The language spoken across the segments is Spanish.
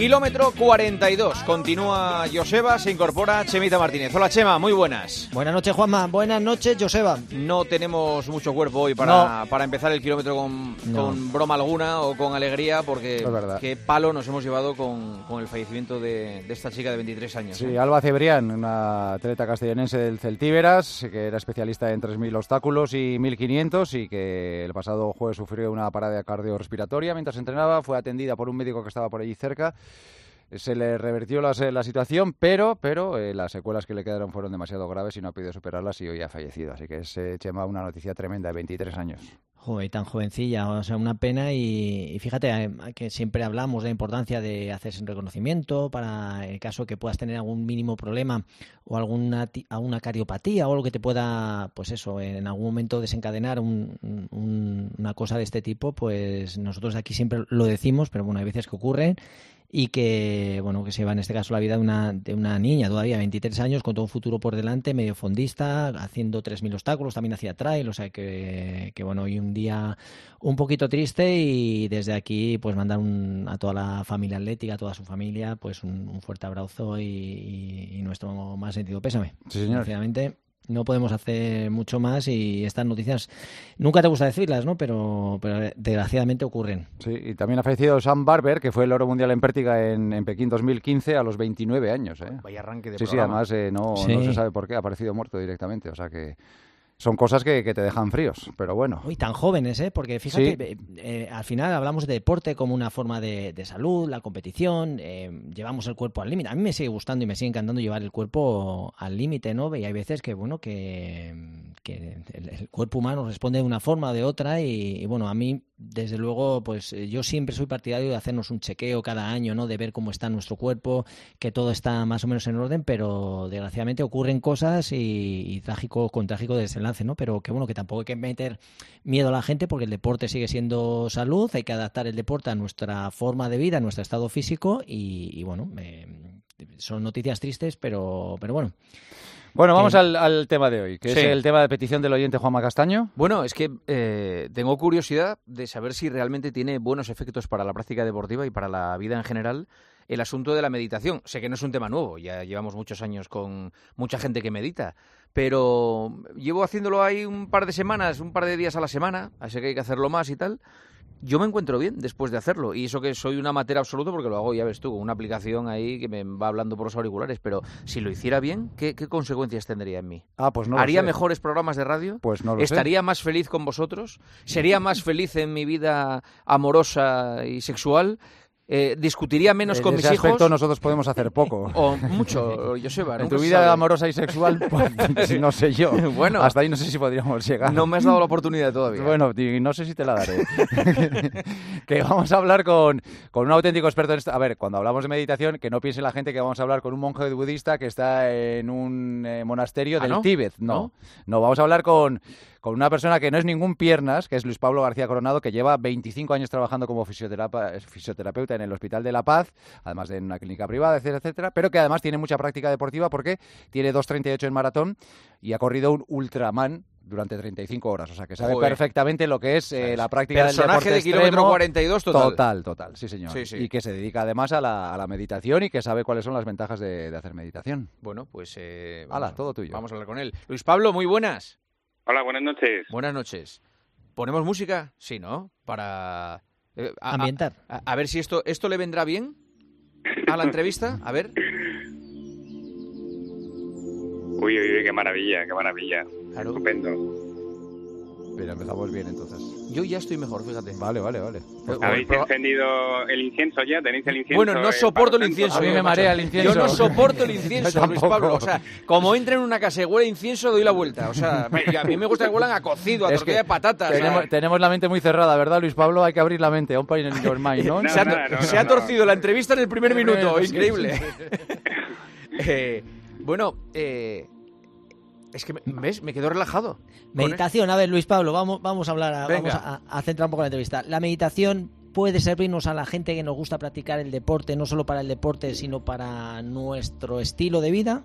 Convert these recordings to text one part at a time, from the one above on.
Kilómetro 42. Continúa Joseba, se incorpora Chemita Martínez. Hola Chema, muy buenas. Buenas noches Juanma, buenas noches Joseba. No tenemos mucho cuerpo hoy para, para empezar el kilómetro con, con, broma alguna o con alegría porque qué palo nos hemos llevado con, con el fallecimiento de, de, esta chica de 23 años. Sí, ¿eh? Alba Cebrián, una atleta castellanense del Celtíberas, que era especialista en 3.000 obstáculos y 1.500 y que el pasado jueves sufrió una parada cardiorrespiratoria mientras entrenaba, fue atendida por un médico que estaba por allí cerca se le revertió la, la situación, pero, pero eh, las secuelas que le quedaron fueron demasiado graves y no ha podido superarlas y hoy ha fallecido. Así que es, eh, una noticia tremenda de 23 años. Joder, tan jovencilla, o sea, una pena y, fíjate eh, que siempre hablamos de la importancia de hacerse un reconocimiento para el caso que puedas tener algún mínimo problema o alguna, alguna cariopatía o algo que te pueda, pues eso, en algún momento desencadenar una cosa de este tipo, pues nosotros aquí siempre lo decimos, pero bueno, hay veces que ocurren y que bueno que se va en este caso la vida de una, de una niña todavía 23 años con todo un futuro por delante medio fondista haciendo 3.000 obstáculos también hacía trail o sea que, que, bueno hoy un día un poquito triste y desde aquí pues mandar un, a toda la familia atlética a toda su familia pues un, fuerte abrazo y, y, nuestro más sentido pésame. Sí señor no podemos hacer mucho más y estas noticias nunca te gusta decirlas, ¿no? Pero, pero desgraciadamente ocurren. Sí, y también ha fallecido Sam Barber, que fue el oro mundial en pértiga en, en Pekín 2015 a los 29 años. ¿eh? Vaya arranque de Sí, sí, además eh, no, no se sabe por qué, ha aparecido muerto directamente, o sea que son cosas que, te dejan fríos, pero bueno. Uy, tan jóvenes, ¿eh? Porque fíjate, eh, eh, al final hablamos de deporte como una forma de, salud, la competición, eh, llevamos el cuerpo al límite. A mí me sigue gustando y me sigue encantando llevar el cuerpo al límite, ¿no? Y hay veces que, bueno, que, el, cuerpo humano responde de una forma o de otra y, bueno, a mí, desde luego, pues yo siempre soy partidario de hacernos un chequeo cada año, ¿no? De ver cómo está nuestro cuerpo, que todo está más o menos en orden, pero desgraciadamente ocurren cosas y, y trágico con trágico desenlace ¿no? Pero que bueno, que tampoco hay que meter miedo a la gente porque el deporte sigue siendo salud, hay que adaptar el deporte a nuestra forma de vida, a nuestro estado físico y, bueno, son noticias tristes, pero, pero bueno. Bueno, vamos al, tema de hoy, que es el tema de petición del oyente Juanma Castaño. Bueno, es que eh, tengo curiosidad de saber si realmente tiene buenos efectos para la práctica deportiva y para la vida en general el asunto de la meditación. Sé que no es un tema nuevo, ya llevamos muchos años con mucha gente que medita, pero llevo haciéndolo ahí un par de semanas, un par de días a la semana, así que hay que hacerlo más y tal. Yo me encuentro bien después de hacerlo, y eso que soy un amateur absoluto porque lo hago, ya ves tú, una aplicación ahí que me va hablando por los auriculares, pero si lo hiciera bien, ¿qué, consecuencias tendría en mí? Ah, pues no ¿Haría mejores programas de radio? Pues no lo ¿Estaría más feliz con vosotros? ¿Sería más feliz en mi vida amorosa y sexual? Eh, discutiría menos con mis ese aspecto nosotros podemos hacer poco. O mucho, Joseba. En tu vida amorosa y sexual, pues, no sé yo. Bueno. Hasta ahí no sé si podríamos llegar. No me has dado la oportunidad todavía. Bueno, no sé si te la daré. que vamos a hablar con, con un auténtico experto en esto. A ver, cuando hablamos de meditación, que no piense la gente que vamos a hablar con un monje budista que está en un eh, monasterio ¿Ah, del Tíbet. No, no, vamos a hablar con con una persona que no es ningún piernas, que es Luis Pablo García Coronado, que lleva 25 años trabajando como fisioterapeuta en el Hospital de la Paz, además de en una clínica privada, etcétera, etcétera, pero que además tiene mucha práctica deportiva porque tiene 2.38 en maratón y ha corrido un Ultraman durante 35 horas. O sea, que sabe perfectamente lo que es eh, la práctica del deporte de kilómetro 42 total. Total, total, sí señor. Y que se dedica además a la, meditación y que sabe cuáles son las ventajas de, hacer meditación. Bueno, pues... Eh, todo tuyo. Vamos a hablar con él. Luis Pablo, muy buenas. Hola, buenas noches. Buenas noches. ¿Ponemos música? Sí, ¿no? Para... Eh, Ambientar. A, ver si esto, esto le vendrá bien a la entrevista. A ver. Uy, uy, uy, qué maravilla, qué maravilla. Estupendo. Mira, empezamos bien entonces. Yo ya estoy mejor, fíjate. Vale, vale, vale. ¿Habéis encendido el incienso ya? ¿Tenéis el incienso? Bueno, no soporto el incienso. A mí me marea el incienso. Yo no soporto el incienso, Luis Pablo. O sea, como entra en una casa y huele incienso, doy la vuelta. O sea, a mí me gusta que huelan a cocido, a tortilla de patatas. Tenemos, la mente muy cerrada, ¿verdad, Luis Pablo? Hay que abrir la mente. Un in your mind, ¿no? se, ha, se ha, torcido la entrevista en el primer minuto. Increíble. eh, bueno, eh, es que, ¿ves? Me quedo relajado. Meditación, a ver, Luis Pablo, vamos, vamos a hablar, vamos a, centrar un poco la entrevista. La meditación puede servirnos a la gente que nos gusta practicar el deporte, no solo para el deporte, sino para nuestro estilo de vida.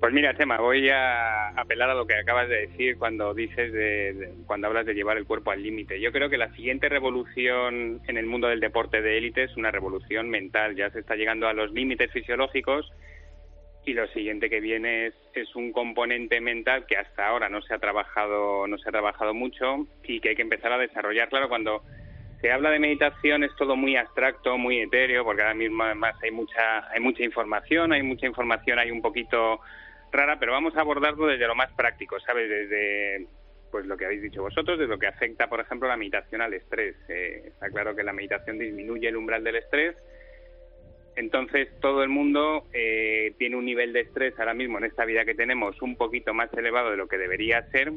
Pues mira, Chema, voy a apelar a lo que acabas de decir cuando dices de, cuando hablas de llevar el cuerpo al límite. Yo creo que la siguiente revolución en el mundo del deporte de élite es una revolución mental. Ya se está llegando a los límites fisiológicos y lo siguiente que viene es, es, un componente mental que hasta ahora no se ha trabajado no se ha trabajado mucho y que hay que empezar a desarrollar. Claro, cuando se habla de meditación es todo muy abstracto, muy etéreo, porque ahora mismo además hay mucha hay mucha información, hay mucha información, hay un poquito rara, pero vamos a abordarlo desde lo más práctico, ¿sabes? Desde pues lo que habéis dicho vosotros, desde lo que afecta, por ejemplo, la meditación al estrés. Eh, está claro que la meditación disminuye el umbral del estrés. Entonces, todo el mundo eh, tiene un nivel de estrés ahora mismo en esta vida que tenemos un poquito más elevado de lo que debería ser.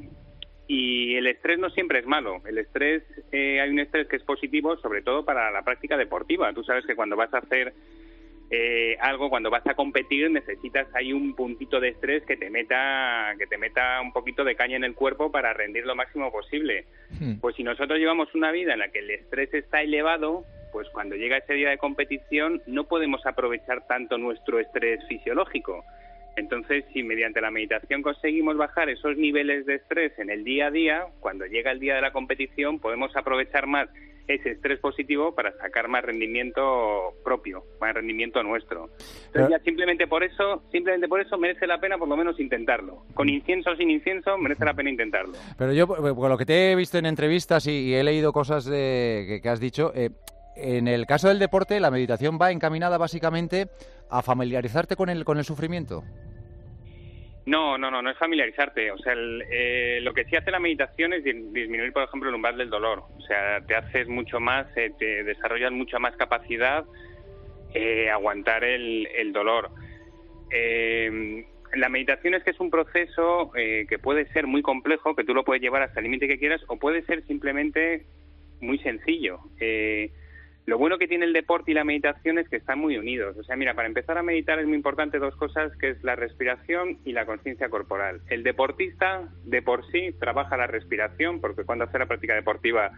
Y el estrés no siempre es malo. El estrés, eh, hay un estrés que es positivo, sobre todo para la práctica deportiva. Tú sabes que cuando vas a hacer eh, algo cuando vas a competir necesitas ahí un puntito de estrés que te meta que te meta un poquito de caña en el cuerpo para rendir lo máximo posible. Hmm. Pues si nosotros llevamos una vida en la que el estrés está elevado, pues cuando llega ese día de competición no podemos aprovechar tanto nuestro estrés fisiológico. Entonces, si mediante la meditación conseguimos bajar esos niveles de estrés en el día a día, cuando llega el día de la competición podemos aprovechar más ese estrés positivo para sacar más rendimiento propio, más rendimiento nuestro. Entonces ya simplemente por eso, simplemente por eso merece la pena por lo menos intentarlo. Con incienso o sin incienso merece la pena intentarlo. Pero yo, por lo que te he visto en entrevistas y, he leído cosas de, que, has dicho, eh, en el caso del deporte, la meditación va encaminada básicamente a familiarizarte con el, con el sufrimiento. No, no, no, no es familiarizarte. O sea, eh, lo que sí hace la meditación es disminuir, por ejemplo, el umbral del dolor. O sea, te haces mucho más, eh, te desarrollas mucha más capacidad eh, aguantar el, el dolor. Eh, la meditación es que es un proceso que puede ser muy complejo, que tú lo puedes llevar hasta el límite que quieras, o puede ser simplemente muy sencillo. Eh, lo bueno que tiene el deporte y la meditación es que están muy unidos. O sea, mira, para empezar a meditar es muy importante dos cosas, que es la respiración y la conciencia corporal. El deportista, de por sí, trabaja la respiración, porque cuando hace la práctica deportiva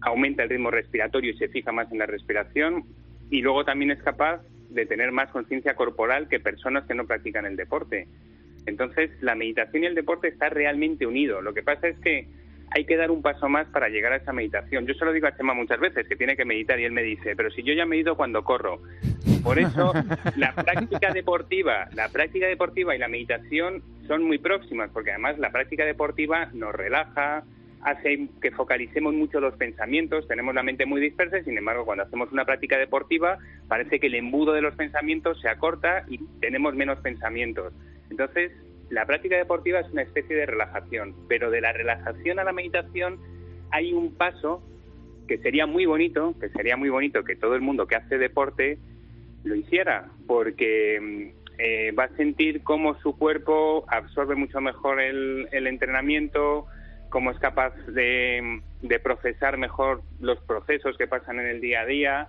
aumenta el ritmo respiratorio y se fija más en la respiración, y luego también es capaz de tener más conciencia corporal que personas que no practican el deporte. Entonces, la meditación y el deporte están realmente unidos. Lo que pasa es que hay que dar un paso más para llegar a esa meditación. Yo se lo digo a Chema muchas veces, que tiene que meditar y él me dice, pero si yo ya medito cuando corro. Por eso la práctica deportiva, la práctica deportiva y la meditación son muy próximas, porque además la práctica deportiva nos relaja, hace que focalicemos mucho los pensamientos, tenemos la mente muy dispersa y sin embargo cuando hacemos una práctica deportiva parece que el embudo de los pensamientos se acorta y tenemos menos pensamientos. Entonces, la práctica deportiva es una especie de relajación, pero de la relajación a la meditación hay un paso que sería muy bonito, que sería muy bonito que todo el mundo que hace deporte lo hiciera, porque mm, eh, va a sentir cómo su cuerpo absorbe mucho mejor el, entrenamiento, cómo es capaz de, de, procesar mejor los procesos que pasan en el día a día.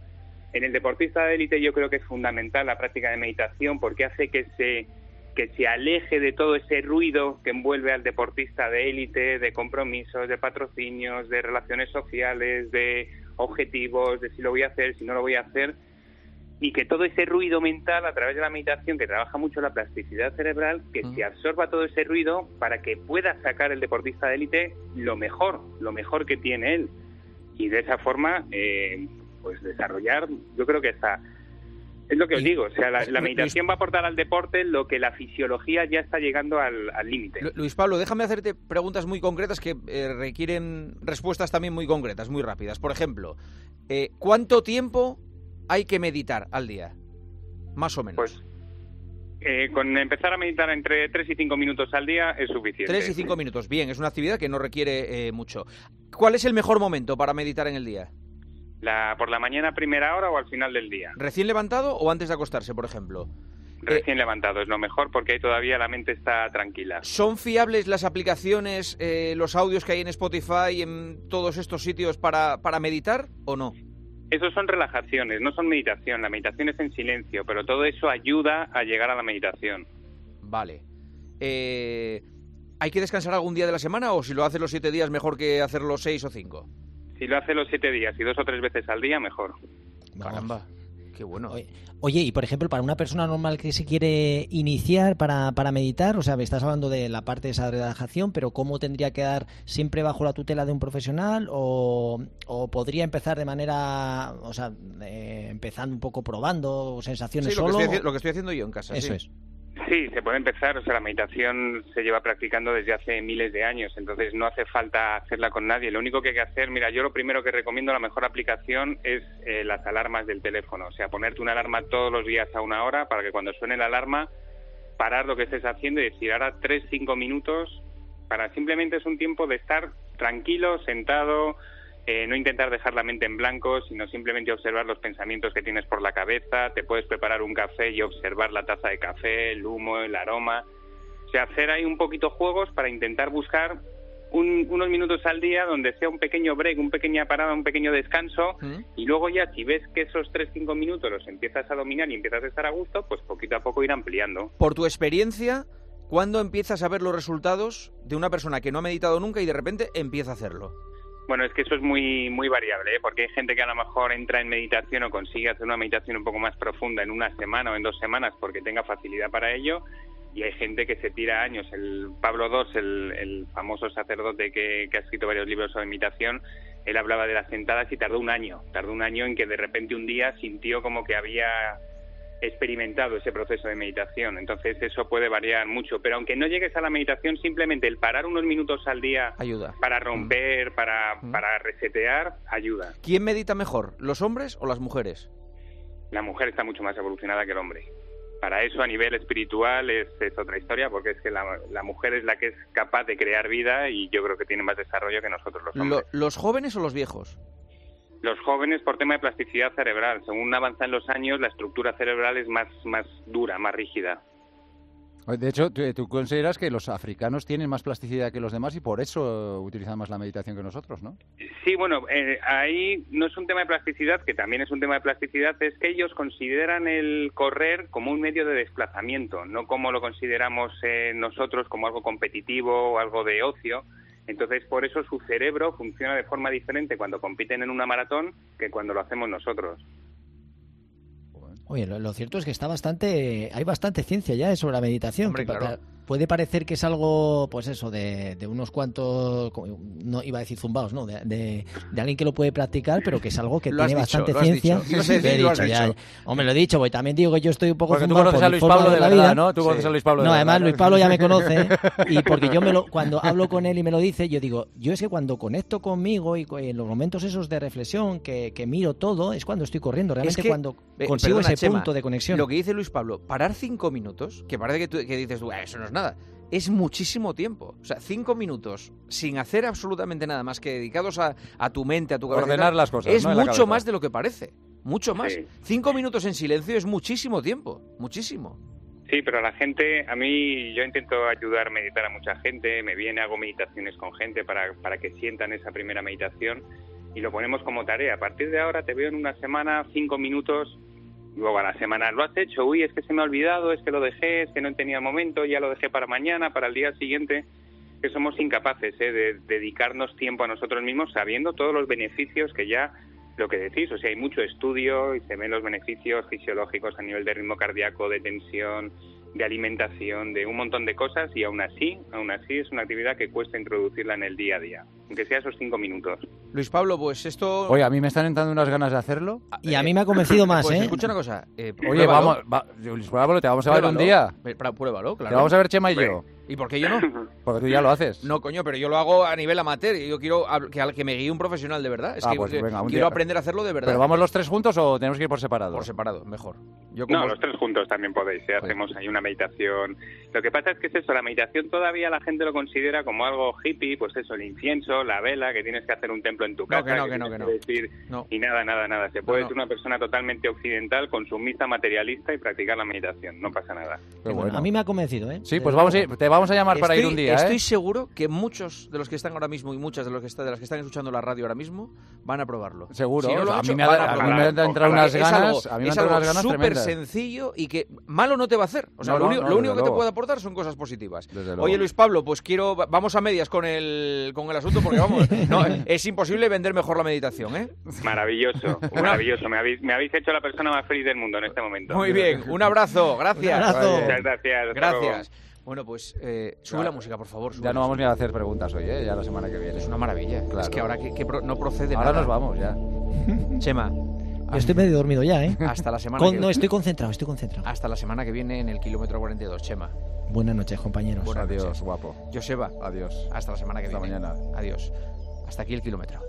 En el deportista de élite yo creo que es fundamental la práctica de meditación porque hace que se que se aleje de todo ese ruido que envuelve al deportista de élite, de compromisos, de patrocinios, de relaciones sociales, de objetivos, de si lo voy a hacer, si no lo voy a hacer, y que todo ese ruido mental a través de la meditación, que trabaja mucho la plasticidad cerebral, que se absorba todo ese ruido para que pueda sacar el deportista de élite lo mejor, lo mejor que tiene él. Y de esa forma, eh, pues desarrollar, yo creo que está es lo que os digo, o sea, la, meditación va a aportar al deporte lo que la fisiología ya está llegando al límite. Luis Pablo, déjame hacerte preguntas muy concretas que eh, requieren respuestas también muy concretas, muy rápidas. Por ejemplo, eh, ¿cuánto tiempo hay que meditar al día? Más o menos. Pues eh, con empezar a meditar entre 3 y 5 minutos al día es suficiente. 3 y 5 minutos, bien, es una actividad que no requiere mucho. ¿Cuál es el mejor momento para meditar en el día? La, ¿Por la mañana a primera hora o al final del día? ¿Recién levantado o antes de acostarse, por ejemplo? Recién levantado es lo mejor porque ahí todavía la mente está tranquila. ¿Son fiables las aplicaciones, eh, los audios que hay en Spotify, y en todos estos sitios para, para meditar o no? Esos son relajaciones, no son meditación. La meditación es en silencio, pero todo eso ayuda a llegar a la meditación. Vale. Eh, ¿Hay que descansar algún día de la semana o si lo hace los siete días mejor que hacer los seis o cinco? Si lo hace los siete días y dos o tres veces al día, mejor. Caramba. Qué bueno. Oye, y por ejemplo, para una persona normal que se quiere iniciar para, para meditar, o sea, me estás hablando de la parte de esa relajación, pero ¿cómo tendría que dar siempre bajo la tutela de un profesional? ¿O, podría empezar de manera, o sea, empezando un poco probando sensaciones sí, lo solo? Que estoy, lo que estoy haciendo yo en casa. Eso es. Sí, se puede empezar. O sea, la meditación se lleva practicando desde hace miles de años, entonces no hace falta hacerla con nadie. Lo único que hay que hacer, mira, yo lo primero que recomiendo, la mejor aplicación es eh, las alarmas del teléfono. O sea, ponerte una alarma todos los días a una hora para que cuando suene la alarma, parar lo que estés haciendo y decir ahora tres, cinco minutos para simplemente es un tiempo de estar tranquilo, sentado, eh, no intentar dejar la mente en blanco, sino simplemente observar los pensamientos que tienes por la cabeza. Te puedes preparar un café y observar la taza de café, el humo, el aroma. O sea, hacer ahí un poquito juegos para intentar buscar unos minutos al día donde sea un pequeño break, una pequeña parada, un pequeño descanso y luego ya si ves que esos 3-5 minutos los empiezas a dominar y empiezas a estar a gusto, pues poquito a poco ir ampliando. Por tu experiencia, ¿cuándo empiezas a ver los resultados de una persona que no ha meditado nunca y de repente empieza a hacerlo? Bueno, es que eso es muy muy variable, ¿eh? porque hay gente que a lo mejor entra en meditación o consigue hacer una meditación un poco más profunda en una semana o en dos semanas porque tenga facilidad para ello, y hay gente que se tira años. El Pablo II, el, famoso sacerdote que, que, ha escrito varios libros sobre meditación, él hablaba de las sentadas y tardó un año, tardó un año en que de repente un día sintió como que había experimentado ese proceso de meditación. Entonces eso puede variar mucho, pero aunque no llegues a la meditación, simplemente el parar unos minutos al día ayuda. para romper, para, mm. para resetear, ayuda. ¿Quién medita mejor, los hombres o las mujeres? La mujer está mucho más evolucionada que el hombre. Para eso a nivel espiritual es, otra historia, porque es que la, mujer es la que es capaz de crear vida y yo creo que tiene más desarrollo que nosotros los hombres. ¿Los jóvenes o los viejos? Los jóvenes por tema de plasticidad cerebral. Según avanzan los años, la estructura cerebral es más, más dura, más rígida. De hecho, ¿tú, consideras que los africanos tienen más plasticidad que los demás y por eso utilizan más la meditación que nosotros, ¿no? Sí, bueno, eh, ahí no es un tema de plasticidad, que también es un tema de plasticidad, es que ellos consideran el correr como un medio de desplazamiento, no como lo consideramos eh, nosotros como algo competitivo o algo de ocio. Entonces, por eso su cerebro funciona de forma diferente cuando compiten en una maratón que cuando lo hacemos nosotros. Oye, lo, cierto es que está bastante, hay bastante ciencia ya sobre la meditación puede parecer que es algo, pues eso, de, unos cuantos, no iba a decir zumbaos, ¿no? De, alguien que lo puede practicar, pero que es algo que tiene bastante ciencia. Lo dicho, ya, hombre, lo he dicho, porque también digo que yo estoy un poco porque tú conoces a Luis Pablo de, la vida, ¿no? Tú conoces a Luis Pablo No, además Luis Pablo ya me conoce y porque yo me lo, cuando hablo con él y me lo dice, yo digo, yo es que cuando conecto conmigo y en los momentos esos de reflexión que, miro todo, es cuando estoy corriendo, realmente cuando consigo ese punto de conexión. Lo que dice Luis Pablo, parar cinco minutos, que parece que, tú, que dices, eso no es nada es muchísimo tiempo. O sea, cinco minutos sin hacer absolutamente nada más que dedicados a, tu mente, a tu cabeza. Ordenar las cosas. Es mucho más de lo que parece. Mucho más. Cinco minutos en silencio es muchísimo tiempo. Muchísimo. Sí, pero a la gente, a mí yo intento ayudar a meditar a mucha gente, me viene, hago meditaciones con gente para, para que sientan esa primera meditación y lo ponemos como tarea. A partir de ahora te veo en una semana, cinco minutos, Luego a la semana, ¿lo has hecho? Uy, es que se me ha olvidado, es que lo dejé, es que no tenía momento, ya lo dejé para mañana, para el día siguiente. Que somos incapaces ¿eh? de dedicarnos tiempo a nosotros mismos sabiendo todos los beneficios que ya lo que decís, o sea, hay mucho estudio y se ven los beneficios fisiológicos a nivel de ritmo cardíaco, de tensión, de alimentación, de un montón de cosas y aún así, aún así es una actividad que cuesta introducirla en el día a día, aunque sea esos cinco minutos. Luis Pablo, pues esto... Oye, a mí me están entrando unas ganas de hacerlo. Y a mí me ha convencido más, pues ¿eh? Escucha una cosa. Eh, Oye, vamos, Luis Pablo, te vamos a ver un día. Pruébalo, claro. Te vamos a ver Chema y yo. ¿Y por qué yo no? Porque tú ya lo haces. No, coño, pero yo lo hago a nivel amateur. Yo quiero que, que me guíe un profesional de verdad. Es ah, que, pues quiero aprender a hacerlo de verdad. ¿Pero vamos los tres juntos o tenemos que ir por separado? Por separado, mejor. Yo No, los tres juntos también podéis. ¿eh? Hacemos ahí una meditación. Lo que pasa es que es eso, la meditación todavía la gente lo considera como algo hippie, pues eso, el incienso, la vela, que tienes que hacer un templo en tu casa. No, que no, que, no, Decir, Y nada, nada, nada. Se puede ser una persona totalmente occidental, consumista, materialista y practicar la meditación. No pasa nada. Bueno. A mí me ha convencido, ¿eh? Sí, pues vamos te vamos a llamar para ir un día. ¿eh? Estoy seguro que muchos de los que están ahora mismo y muchas de los que están, de las que están escuchando la radio ahora mismo van a probarlo. Seguro. a, mí me ha, entrado unas ganas. a mí es algo súper sencillo y que malo no te va a hacer. O sea, lo, único, que te puede aportar son cosas positivas. Oye, Luis Pablo, pues quiero. Vamos a medias con el, con el asunto mundo porque vamos, no, es imposible vender mejor la meditación, ¿eh? Maravilloso, maravilloso. Me habéis, me habéis hecho la persona más feliz del mundo en este momento. Muy bien, un abrazo, gracias. Un abrazo. Muchas gracias. hasta Gracias. Bueno, pues eh, sube la música, por favor. sube Ya la no vamos ni a hacer preguntas hoy, ¿eh? ya la semana que viene. Es una maravilla. Claro. Es que ahora que, que pro- no procede Ahora nada. nos vamos ya. Chema, Yo estoy medio dormido ya, ¿eh? hasta la semana Con- que no, estoy concentrado, estoy concentrado. Hasta la semana que viene en el kilómetro 42, Chema. Buenas noches, compañeros. Buenas Adiós, noches. guapo. Joseba, Adiós. hasta la semana que Hasta viene. mañana. Adiós. Hasta aquí el kilómetro.